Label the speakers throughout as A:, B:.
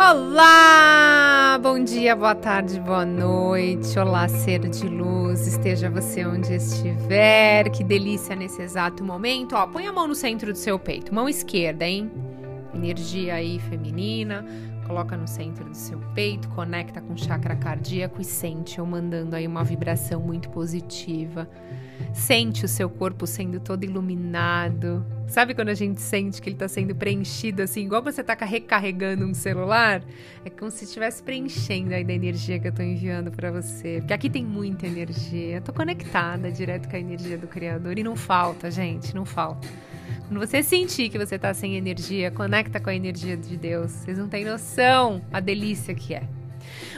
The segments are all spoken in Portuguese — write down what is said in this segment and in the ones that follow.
A: Olá! Bom dia, boa tarde, boa noite. Olá, ser de luz, esteja você onde estiver. Que delícia nesse exato momento. Ó, põe a mão no centro do seu peito, mão esquerda, hein? Energia aí feminina. Coloca no centro do seu peito, conecta com o chakra cardíaco e sente eu mandando aí uma vibração muito positiva Sente o seu corpo sendo todo iluminado. Sabe quando a gente sente que ele está sendo preenchido assim, igual você está recarregando um celular? É como se estivesse preenchendo aí da energia que eu estou enviando para você. Porque aqui tem muita energia. Eu tô conectada direto com a energia do Criador e não falta, gente, não falta. Quando você sentir que você está sem energia, conecta com a energia de Deus. Vocês não têm noção a delícia que é.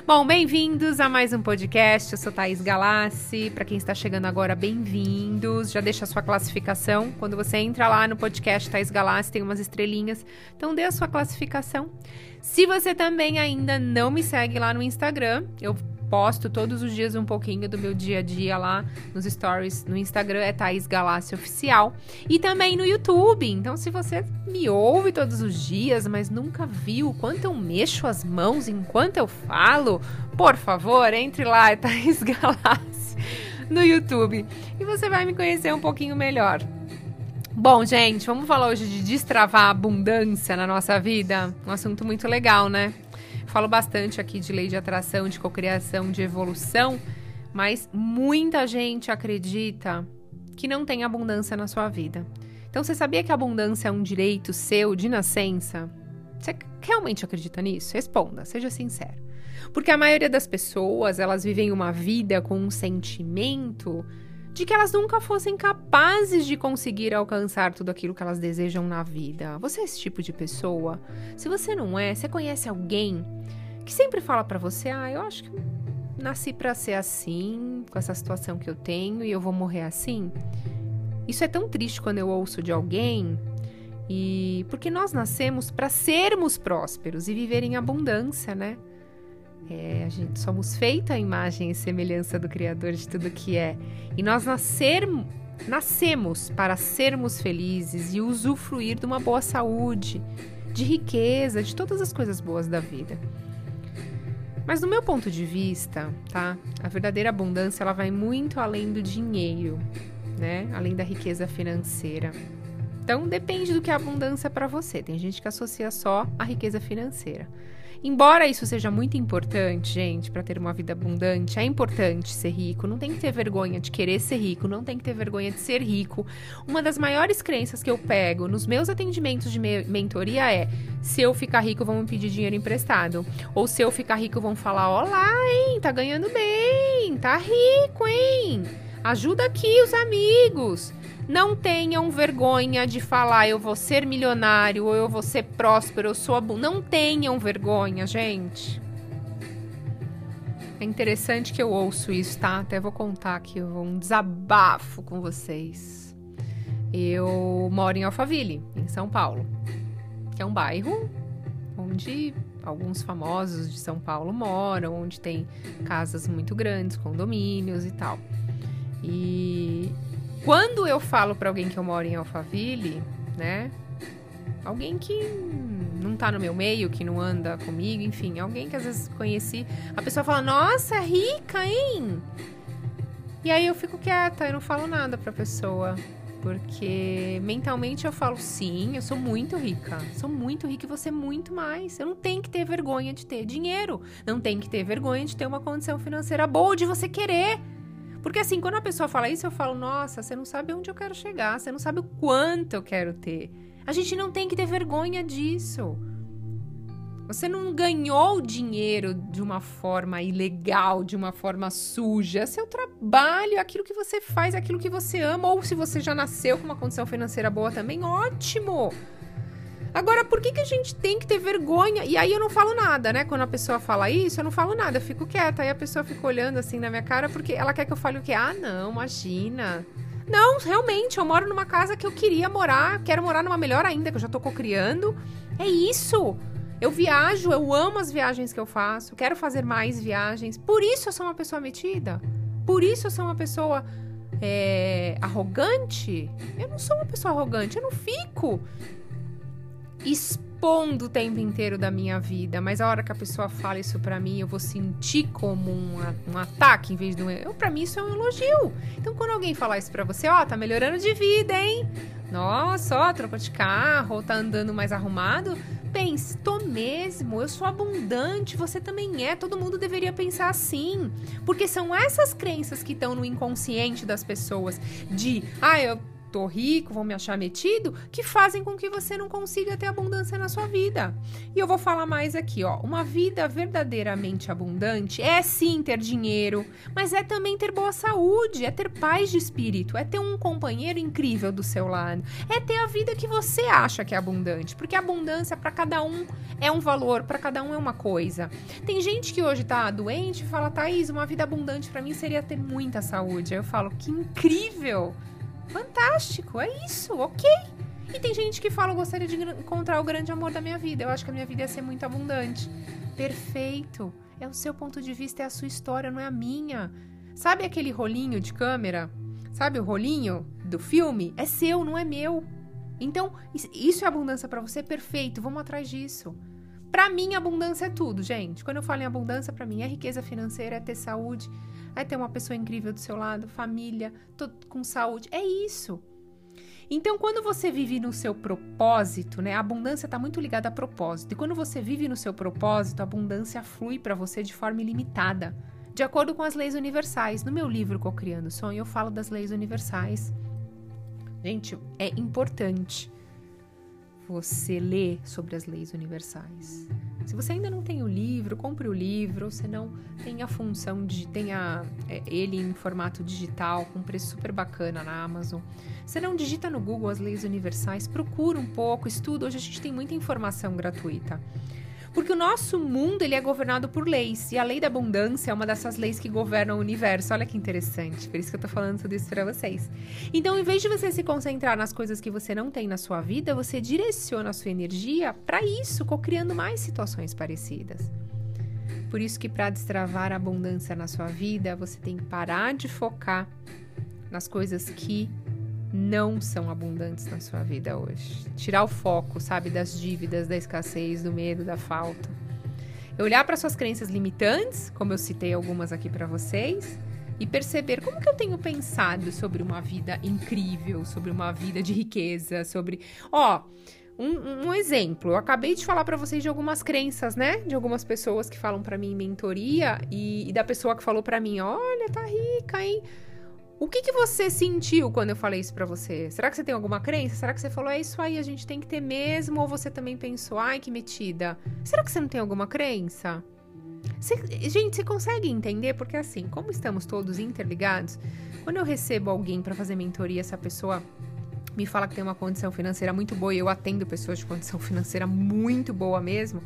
A: Bom, bem-vindos a mais um podcast. Eu sou Thaís Galassi. Para quem está chegando agora, bem-vindos. Já deixa a sua classificação. Quando você entra lá no podcast Thaís Galassi, tem umas estrelinhas. Então dê a sua classificação. Se você também ainda não me segue lá no Instagram, eu posto todos os dias um pouquinho do meu dia a dia lá nos stories no Instagram, é Thaís Galácia Oficial. E também no YouTube. Então, se você me ouve todos os dias, mas nunca viu quanto eu mexo as mãos enquanto eu falo, por favor, entre lá, é Thaís Galácia no YouTube. E você vai me conhecer um pouquinho melhor. Bom, gente, vamos falar hoje de destravar a abundância na nossa vida. Um assunto muito legal, né? Falo bastante aqui de lei de atração, de cocriação, de evolução, mas muita gente acredita que não tem abundância na sua vida. Então, você sabia que a abundância é um direito seu de nascença? Você realmente acredita nisso? Responda, seja sincero. Porque a maioria das pessoas, elas vivem uma vida com um sentimento de que elas nunca fossem capazes de conseguir alcançar tudo aquilo que elas desejam na vida. Você é esse tipo de pessoa? Se você não é, você conhece alguém que sempre fala para você: "Ah, eu acho que nasci para ser assim, com essa situação que eu tenho e eu vou morrer assim". Isso é tão triste quando eu ouço de alguém e porque nós nascemos para sermos prósperos e viver em abundância, né? É, a gente somos feita a imagem e semelhança do Criador de tudo que é. E nós nascer, nascemos para sermos felizes e usufruir de uma boa saúde, de riqueza, de todas as coisas boas da vida. Mas no meu ponto de vista, tá? A verdadeira abundância ela vai muito além do dinheiro, né? Além da riqueza financeira. Então depende do que é abundância para você. Tem gente que associa só a riqueza financeira. Embora isso seja muito importante, gente, para ter uma vida abundante, é importante ser rico, não tem que ter vergonha de querer ser rico, não tem que ter vergonha de ser rico. Uma das maiores crenças que eu pego nos meus atendimentos de mentoria é: se eu ficar rico, vão me pedir dinheiro emprestado. Ou se eu ficar rico, vão falar: olá, hein, tá ganhando bem, tá rico, hein? Ajuda aqui os amigos. Não tenham vergonha de falar eu vou ser milionário ou eu vou ser próspero, eu sou abundante. Não tenham vergonha, gente. É interessante que eu ouço isso, tá? Até vou contar aqui um desabafo com vocês. Eu moro em Alphaville, em São Paulo, que é um bairro onde alguns famosos de São Paulo moram, onde tem casas muito grandes, condomínios e tal. E quando eu falo para alguém que eu moro em Alphaville, né? Alguém que não tá no meu meio, que não anda comigo, enfim, alguém que às vezes conheci, a pessoa fala: "Nossa, é rica, hein?" E aí eu fico quieta, eu não falo nada pra pessoa. Porque mentalmente eu falo, sim, eu sou muito rica. Sou muito rica e você muito mais. Eu não tenho que ter vergonha de ter dinheiro. Não tem que ter vergonha de ter uma condição financeira boa, de você querer. Porque assim, quando a pessoa fala isso, eu falo, nossa, você não sabe onde eu quero chegar, você não sabe o quanto eu quero ter. A gente não tem que ter vergonha disso. Você não ganhou dinheiro de uma forma ilegal, de uma forma suja. Seu trabalho, aquilo que você faz, aquilo que você ama. Ou se você já nasceu com uma condição financeira boa também, ótimo! Agora, por que, que a gente tem que ter vergonha? E aí eu não falo nada, né? Quando a pessoa fala isso, eu não falo nada, eu fico quieta. Aí a pessoa fica olhando assim na minha cara porque ela quer que eu fale o quê? Ah, não, imagina. Não, realmente, eu moro numa casa que eu queria morar, quero morar numa melhor ainda, que eu já tô cocriando. É isso. Eu viajo, eu amo as viagens que eu faço, quero fazer mais viagens. Por isso eu sou uma pessoa metida. Por isso eu sou uma pessoa é, arrogante. Eu não sou uma pessoa arrogante, eu não fico expondo o tempo inteiro da minha vida, mas a hora que a pessoa fala isso para mim, eu vou sentir como um, um ataque em vez de um. Eu, pra mim, isso é um elogio. Então, quando alguém falar isso pra você, ó, tá melhorando de vida, hein? Nossa, ó, trocou de carro, tá andando mais arrumado. Pense, tô mesmo, eu sou abundante, você também é, todo mundo deveria pensar assim. Porque são essas crenças que estão no inconsciente das pessoas de, ah, eu tô rico, vão me achar metido, que fazem com que você não consiga ter abundância na sua vida. E eu vou falar mais aqui, ó. Uma vida verdadeiramente abundante é sim ter dinheiro, mas é também ter boa saúde, é ter paz de espírito, é ter um companheiro incrível do seu lado, é ter a vida que você acha que é abundante, porque abundância para cada um é um valor, para cada um é uma coisa. Tem gente que hoje tá doente e fala: "Thaís, uma vida abundante para mim seria ter muita saúde". Aí eu falo: "Que incrível!" Fantástico, é isso, ok. E tem gente que fala, eu gostaria de encontrar o grande amor da minha vida. Eu acho que a minha vida ia ser muito abundante. Perfeito. É o seu ponto de vista, é a sua história, não é a minha. Sabe aquele rolinho de câmera? Sabe o rolinho do filme? É seu, não é meu. Então, isso é abundância para você? Perfeito, vamos atrás disso. Para mim, abundância é tudo, gente. Quando eu falo em abundância, para mim é riqueza financeira, é ter saúde, é ter uma pessoa incrível do seu lado, família, tudo com saúde. É isso. Então, quando você vive no seu propósito, né? A abundância está muito ligada a propósito. E quando você vive no seu propósito, a abundância flui para você de forma ilimitada, de acordo com as leis universais. No meu livro Cocriando Sonho, eu falo das leis universais. Gente, é importante você ler sobre as leis universais. Se você ainda não tem o livro, compre o livro. Se não tem a função de tenha é, ele em formato digital com preço super bacana na Amazon. Se não digita no Google as leis universais, procura um pouco, estuda. Hoje a gente tem muita informação gratuita. Porque o nosso mundo ele é governado por leis. E a lei da abundância é uma dessas leis que governam o universo. Olha que interessante. Por isso que eu tô falando tudo isso para vocês. Então, em vez de você se concentrar nas coisas que você não tem na sua vida, você direciona a sua energia para isso, co-criando mais situações parecidas. Por isso que para destravar a abundância na sua vida, você tem que parar de focar nas coisas que não são abundantes na sua vida hoje. Tirar o foco, sabe, das dívidas, da escassez, do medo, da falta. Olhar para suas crenças limitantes, como eu citei algumas aqui para vocês, e perceber como que eu tenho pensado sobre uma vida incrível, sobre uma vida de riqueza, sobre, ó, um, um exemplo. Eu acabei de falar para vocês de algumas crenças, né? De algumas pessoas que falam para mim em mentoria e, e da pessoa que falou para mim, olha, tá rica, hein? O que, que você sentiu quando eu falei isso para você? Será que você tem alguma crença? Será que você falou, é isso aí, a gente tem que ter mesmo? Ou você também pensou, ai, que metida? Será que você não tem alguma crença? Você, gente, você consegue entender? Porque assim, como estamos todos interligados, quando eu recebo alguém para fazer mentoria, essa pessoa me fala que tem uma condição financeira muito boa e eu atendo pessoas de condição financeira muito boa mesmo,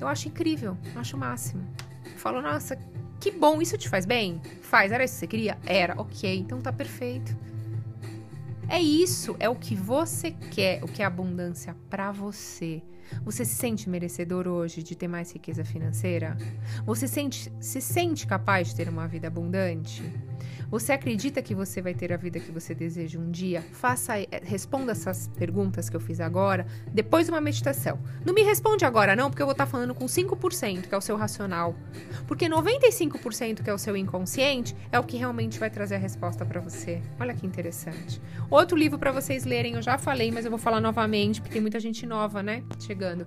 A: eu acho incrível, eu acho o máximo. Eu falo, nossa, que bom, isso te faz bem? Faz, era isso que você queria? Era, ok, então tá perfeito. É isso, é o que você quer, o que é abundância para você. Você se sente merecedor hoje de ter mais riqueza financeira? Você sente, se sente capaz de ter uma vida abundante? Você acredita que você vai ter a vida que você deseja um dia? Faça, eh, responda essas perguntas que eu fiz agora depois de uma meditação. Não me responde agora não, porque eu vou estar falando com 5%, que é o seu racional. Porque 95% que é o seu inconsciente é o que realmente vai trazer a resposta para você. Olha que interessante. Outro livro para vocês lerem, eu já falei, mas eu vou falar novamente, porque tem muita gente nova, né, chegando.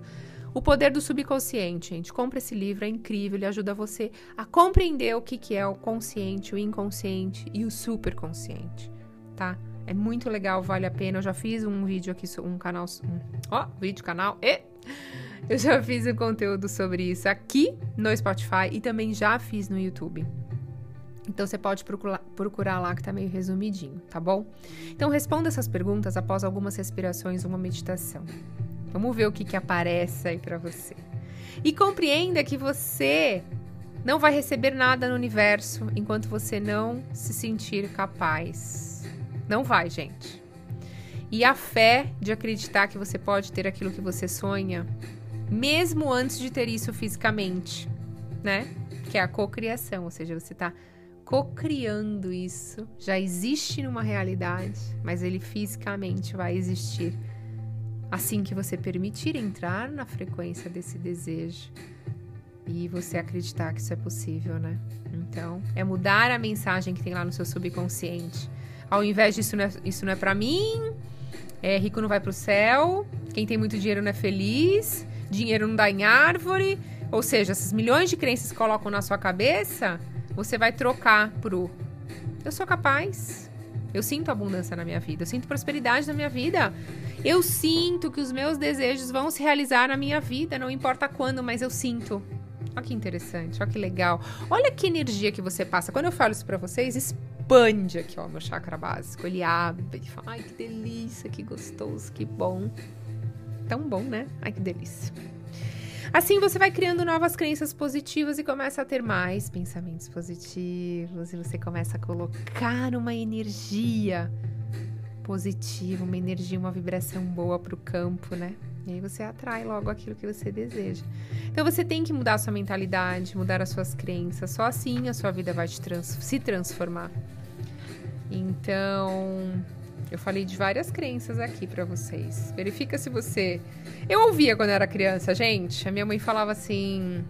A: O Poder do Subconsciente, gente. Compre esse livro, é incrível, ele ajuda você a compreender o que, que é o consciente, o inconsciente e o superconsciente, tá? É muito legal, vale a pena. Eu já fiz um vídeo aqui, um canal, um, ó, vídeo canal, e eu já fiz um conteúdo sobre isso aqui no Spotify e também já fiz no YouTube. Então você pode procurar, procurar lá que tá meio resumidinho, tá bom? Então responda essas perguntas após algumas respirações, uma meditação. Vamos ver o que, que aparece aí para você. E compreenda que você não vai receber nada no universo enquanto você não se sentir capaz. Não vai, gente. E a fé de acreditar que você pode ter aquilo que você sonha, mesmo antes de ter isso fisicamente, né? Que é a cocriação, ou seja, você está cocriando isso, já existe numa realidade, mas ele fisicamente vai existir Assim que você permitir entrar na frequência desse desejo e você acreditar que isso é possível, né? Então, é mudar a mensagem que tem lá no seu subconsciente. Ao invés disso não é, isso não é para mim, é, rico não vai pro céu, quem tem muito dinheiro não é feliz, dinheiro não dá em árvore. Ou seja, essas milhões de crenças que colocam na sua cabeça, você vai trocar pro eu sou capaz. Eu sinto abundância na minha vida, eu sinto prosperidade na minha vida. Eu sinto que os meus desejos vão se realizar na minha vida, não importa quando, mas eu sinto. Olha que interessante, olha que legal. Olha que energia que você passa. Quando eu falo isso para vocês, expande aqui, ó, meu chakra básico. Ele abre e fala: ai, que delícia, que gostoso, que bom. Tão bom, né? Ai, que delícia. Assim você vai criando novas crenças positivas e começa a ter mais pensamentos positivos. E você começa a colocar uma energia positiva, uma energia, uma vibração boa para o campo, né? E aí você atrai logo aquilo que você deseja. Então você tem que mudar a sua mentalidade, mudar as suas crenças. Só assim a sua vida vai trans se transformar. Então, eu falei de várias crenças aqui para vocês. Verifica se você. Eu ouvia quando era criança, gente. A minha mãe falava assim.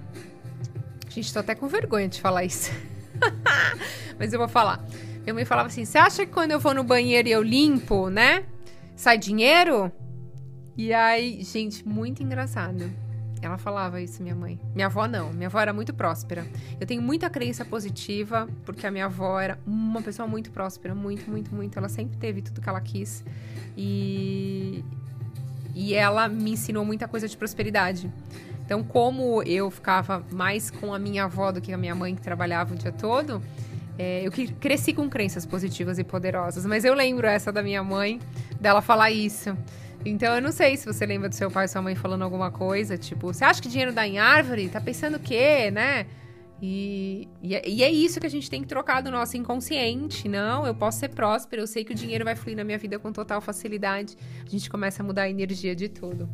A: Gente, tô até com vergonha de falar isso. Mas eu vou falar. Minha mãe falava assim: Você acha que quando eu vou no banheiro e eu limpo, né? Sai dinheiro? E aí, gente, muito engraçado. Ela falava isso, minha mãe. Minha avó não. Minha avó era muito próspera. Eu tenho muita crença positiva, porque a minha avó era uma pessoa muito próspera. Muito, muito, muito. Ela sempre teve tudo que ela quis. E. E ela me ensinou muita coisa de prosperidade. Então, como eu ficava mais com a minha avó do que a minha mãe, que trabalhava o dia todo, é, eu cresci com crenças positivas e poderosas. Mas eu lembro essa da minha mãe, dela falar isso. Então eu não sei se você lembra do seu pai e sua mãe falando alguma coisa, tipo, você acha que dinheiro dá em árvore? Tá pensando o quê, né? E, e, é, e, é isso que a gente tem que trocar do nosso inconsciente. Não, eu posso ser próspero, eu sei que o dinheiro vai fluir na minha vida com total facilidade. A gente começa a mudar a energia de tudo.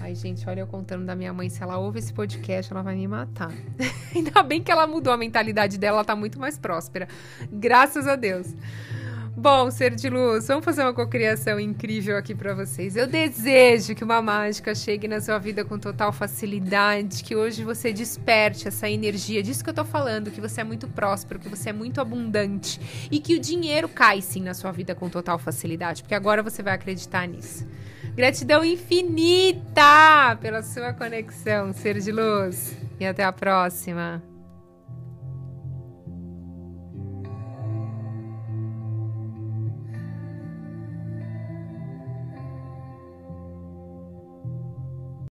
A: Ai, gente, olha eu contando da minha mãe. Se ela ouve esse podcast, ela vai me matar. Ainda bem que ela mudou a mentalidade dela, ela tá muito mais próspera. Graças a Deus. Bom, ser de luz, vamos fazer uma cocriação incrível aqui para vocês. Eu desejo que uma mágica chegue na sua vida com total facilidade, que hoje você desperte essa energia disso que eu tô falando, que você é muito próspero, que você é muito abundante e que o dinheiro cai sim na sua vida com total facilidade, porque agora você vai acreditar nisso. Gratidão infinita pela sua conexão, ser de luz. E até a próxima.